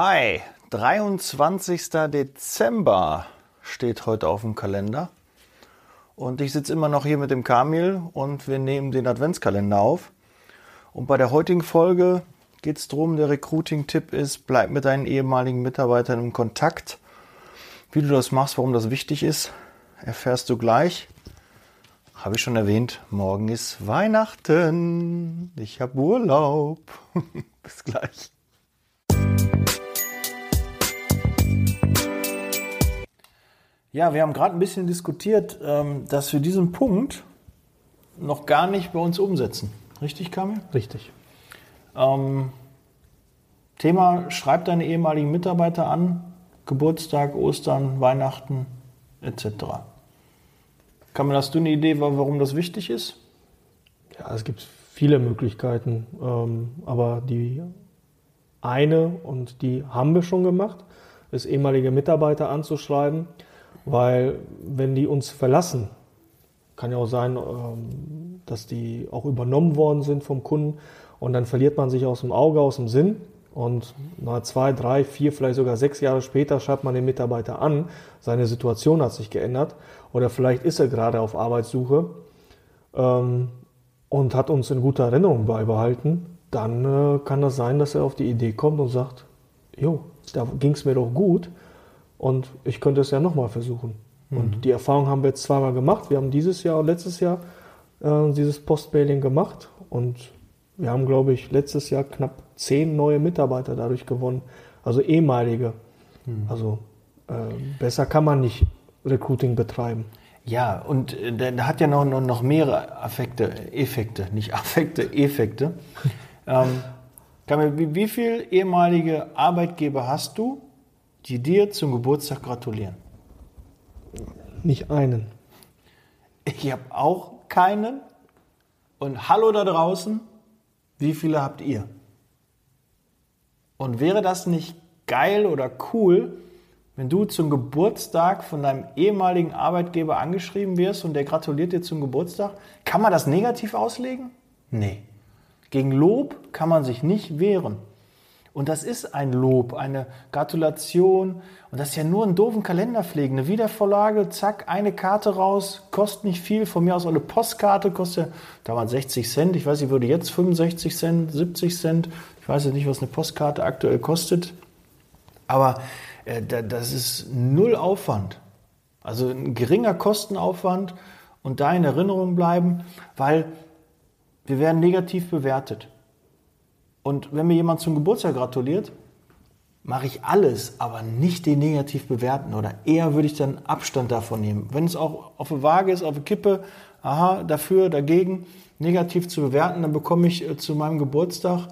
Hi, 23. Dezember steht heute auf dem Kalender. Und ich sitze immer noch hier mit dem Kamil und wir nehmen den Adventskalender auf. Und bei der heutigen Folge geht es darum, der Recruiting-Tipp ist, bleib mit deinen ehemaligen Mitarbeitern im Kontakt. Wie du das machst, warum das wichtig ist, erfährst du gleich. Habe ich schon erwähnt, morgen ist Weihnachten. Ich habe Urlaub. Bis gleich. Ja, wir haben gerade ein bisschen diskutiert, ähm, dass wir diesen Punkt noch gar nicht bei uns umsetzen. Richtig, Kamil? Richtig. Ähm, Thema, schreib deine ehemaligen Mitarbeiter an, Geburtstag, Ostern, Weihnachten etc. Kamil, hast du eine Idee, warum das wichtig ist? Ja, es gibt viele Möglichkeiten, ähm, aber die eine, und die haben wir schon gemacht, ist ehemalige Mitarbeiter anzuschreiben weil wenn die uns verlassen, kann ja auch sein, ähm, dass die auch übernommen worden sind vom Kunden und dann verliert man sich aus dem Auge, aus dem Sinn und nach zwei, drei, vier, vielleicht sogar sechs Jahre später schreibt man den Mitarbeiter an, seine Situation hat sich geändert oder vielleicht ist er gerade auf Arbeitssuche ähm, und hat uns in guter Erinnerung beibehalten, dann äh, kann das sein, dass er auf die Idee kommt und sagt, jo, da ging es mir doch gut und ich könnte es ja nochmal versuchen. Mhm. Und die Erfahrung haben wir jetzt zweimal gemacht. Wir haben dieses Jahr und letztes Jahr äh, dieses Postmailing gemacht. Und wir haben, glaube ich, letztes Jahr knapp zehn neue Mitarbeiter dadurch gewonnen. Also ehemalige. Mhm. Also äh, besser kann man nicht Recruiting betreiben. Ja, und äh, der, hat ja noch, noch, noch mehrere Affekte, Effekte, nicht Affekte, Effekte. ähm, wie, wie viele ehemalige Arbeitgeber hast du, die dir zum Geburtstag gratulieren? Nicht einen. Ich habe auch keinen. Und hallo da draußen, wie viele habt ihr? Und wäre das nicht geil oder cool, wenn du zum Geburtstag von deinem ehemaligen Arbeitgeber angeschrieben wirst und der gratuliert dir zum Geburtstag? Kann man das negativ auslegen? Nee. Gegen Lob kann man sich nicht wehren. Und das ist ein Lob, eine Gratulation. Und das ist ja nur ein doofen Kalender pflegen. Eine Wiedervorlage, zack, eine Karte raus, kostet nicht viel. Von mir aus eine Postkarte kostet ja damals 60 Cent. Ich weiß nicht, würde jetzt 65 Cent, 70 Cent. Ich weiß jetzt nicht, was eine Postkarte aktuell kostet. Aber äh, das ist null Aufwand. Also ein geringer Kostenaufwand und da in Erinnerung bleiben, weil wir werden negativ bewertet. Und wenn mir jemand zum Geburtstag gratuliert, mache ich alles, aber nicht den negativ bewerten. Oder eher würde ich dann Abstand davon nehmen. Wenn es auch auf der Waage ist, auf der Kippe, aha, dafür, dagegen, negativ zu bewerten, dann bekomme ich äh, zu meinem Geburtstag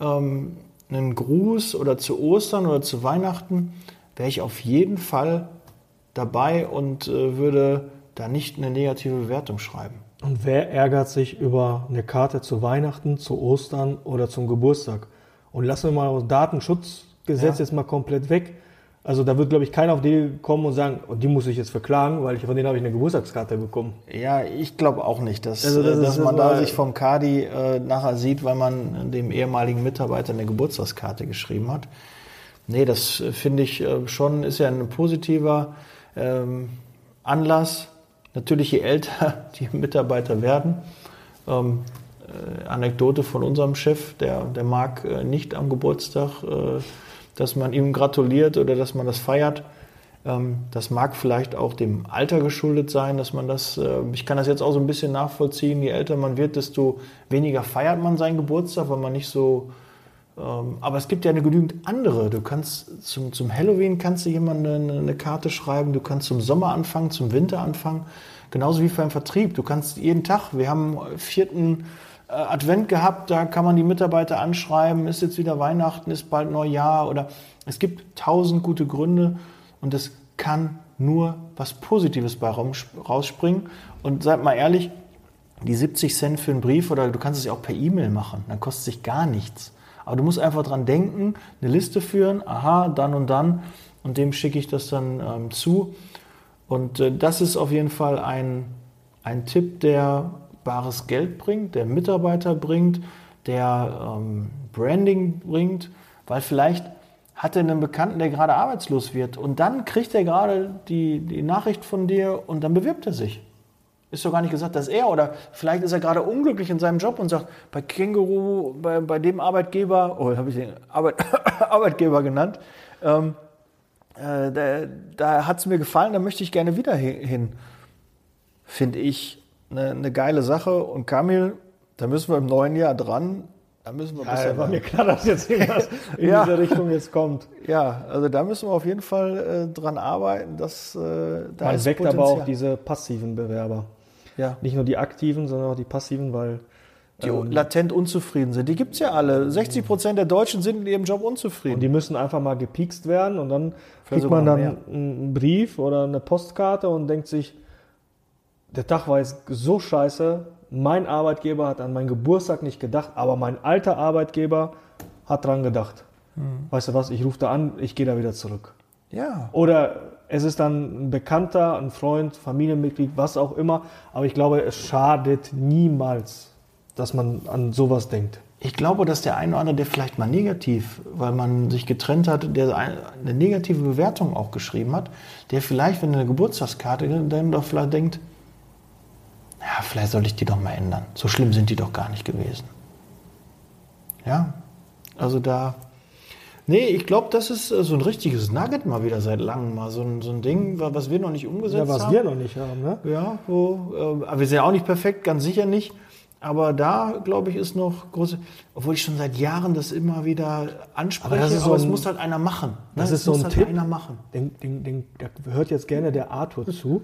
ähm, einen Gruß oder zu Ostern oder zu Weihnachten, wäre ich auf jeden Fall dabei und äh, würde da nicht eine negative Bewertung schreiben. Und wer ärgert sich über eine Karte zu Weihnachten, zu Ostern oder zum Geburtstag? Und lassen wir mal das Datenschutzgesetz ja. jetzt mal komplett weg. Also da wird, glaube ich, keiner auf die kommen und sagen, oh, die muss ich jetzt verklagen, weil ich, von denen habe ich eine Geburtstagskarte bekommen. Ja, ich glaube auch nicht, dass, also das dass man da sich vom Kadi äh, nachher sieht, weil man dem ehemaligen Mitarbeiter eine Geburtstagskarte geschrieben hat. Nee, das äh, finde ich äh, schon, ist ja ein positiver ähm, Anlass, Natürlich, je älter die Mitarbeiter werden, ähm, äh, Anekdote von unserem Chef, der, der mag äh, nicht am Geburtstag, äh, dass man ihm gratuliert oder dass man das feiert. Ähm, das mag vielleicht auch dem Alter geschuldet sein, dass man das, äh, ich kann das jetzt auch so ein bisschen nachvollziehen, je älter man wird, desto weniger feiert man seinen Geburtstag, weil man nicht so aber es gibt ja eine genügend andere. Du kannst zum, zum Halloween kannst du jemandem eine, Karte schreiben, du kannst zum Sommer anfangen, zum Winter anfangen. Genauso wie beim Vertrieb. Du kannst jeden Tag, wir haben vierten äh, Advent gehabt, da kann man die Mitarbeiter anschreiben, ist jetzt wieder Weihnachten, ist bald Neujahr oder es gibt tausend gute Gründe und es kann nur was Positives bei rausspringen. Und seid mal ehrlich, die 70 Cent für einen Brief oder du kannst es ja auch per E-Mail machen, dann kostet sich gar nichts. Aber du musst einfach dran denken, eine Liste führen, aha, dann und dann, und dem schicke ich das dann ähm, zu. Und äh, das ist auf jeden Fall ein, ein Tipp, der bares Geld bringt, der Mitarbeiter bringt, der ähm, Branding bringt, weil vielleicht hatte einen Bekannten, der gerade arbeitslos wird. Und dann kriegt er gerade die, die Nachricht von dir und dann bewirbt er sich. Ist doch gar nicht gesagt, dass er oder vielleicht ist er gerade unglücklich in seinem Job und sagt, bei Känguru, bei, bei dem Arbeitgeber, oh, habe ich den Arbeit, Arbeitgeber genannt, ähm, äh, da, da hat es mir gefallen, da möchte ich gerne wieder hin. Finde ich eine, eine geile Sache. Und Kamil, da müssen wir im neuen Jahr dran. Da müssen wir ja, war mir klar, dass jetzt irgendwas in ja. diese Richtung jetzt kommt. Ja, also da müssen wir auf jeden Fall äh, dran arbeiten, dass äh, da Man weckt aber auch diese passiven Bewerber. Ja. Nicht nur die aktiven, sondern auch die passiven, weil die ähm, latent unzufrieden sind. Die gibt es ja alle. 60 Prozent der Deutschen sind in ihrem Job unzufrieden. Und die müssen einfach mal gepiekst werden und dann kriegt man dann mehr. einen Brief oder eine Postkarte und denkt sich, der Tag war jetzt so scheiße, mein Arbeitgeber hat an meinen Geburtstag nicht gedacht, aber mein alter Arbeitgeber hat dran gedacht. Mhm. Weißt du was, ich rufe da an, ich gehe da wieder zurück. Ja. Oder es ist dann ein Bekannter, ein Freund, Familienmitglied, was auch immer. Aber ich glaube, es schadet niemals, dass man an sowas denkt. Ich glaube, dass der eine oder andere, der vielleicht mal negativ, weil man sich getrennt hat, der eine negative Bewertung auch geschrieben hat, der vielleicht, wenn er eine Geburtstagskarte, dann doch vielleicht denkt, ja, vielleicht soll ich die doch mal ändern. So schlimm sind die doch gar nicht gewesen. Ja, also da. Nee, ich glaube, das ist äh, so ein richtiges Nugget mal wieder seit langem mal. So ein, so ein Ding, was wir noch nicht umgesetzt haben. Ja, was haben. wir noch nicht haben, ne? Ja, wo, äh, aber wir sind ja auch nicht perfekt, ganz sicher nicht. Aber da, glaube ich, ist noch große, obwohl ich schon seit Jahren das immer wieder anspreche, aber, aber so es muss halt einer machen. Ne? Das ist so ein halt Tipp, einer machen. Den, den, den, da hört jetzt gerne der Arthur zu.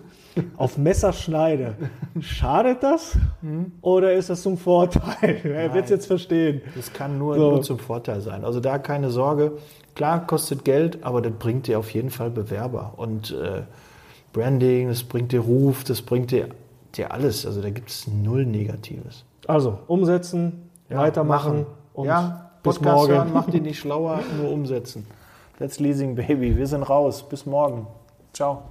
Auf Messerschneide. Schadet das hm? oder ist das zum Vorteil? Er wird es jetzt verstehen. Das kann nur, so. nur zum Vorteil sein. Also da keine Sorge. Klar, kostet Geld, aber das bringt dir auf jeden Fall Bewerber. Und äh, Branding, das bringt dir Ruf, das bringt dir dir alles. Also da gibt es null Negatives. Also umsetzen, ja, weitermachen machen. und ja, bis Podcast morgen. Hören, macht die nicht schlauer, nur umsetzen. That's Leasing Baby. Wir sind raus. Bis morgen. Ciao.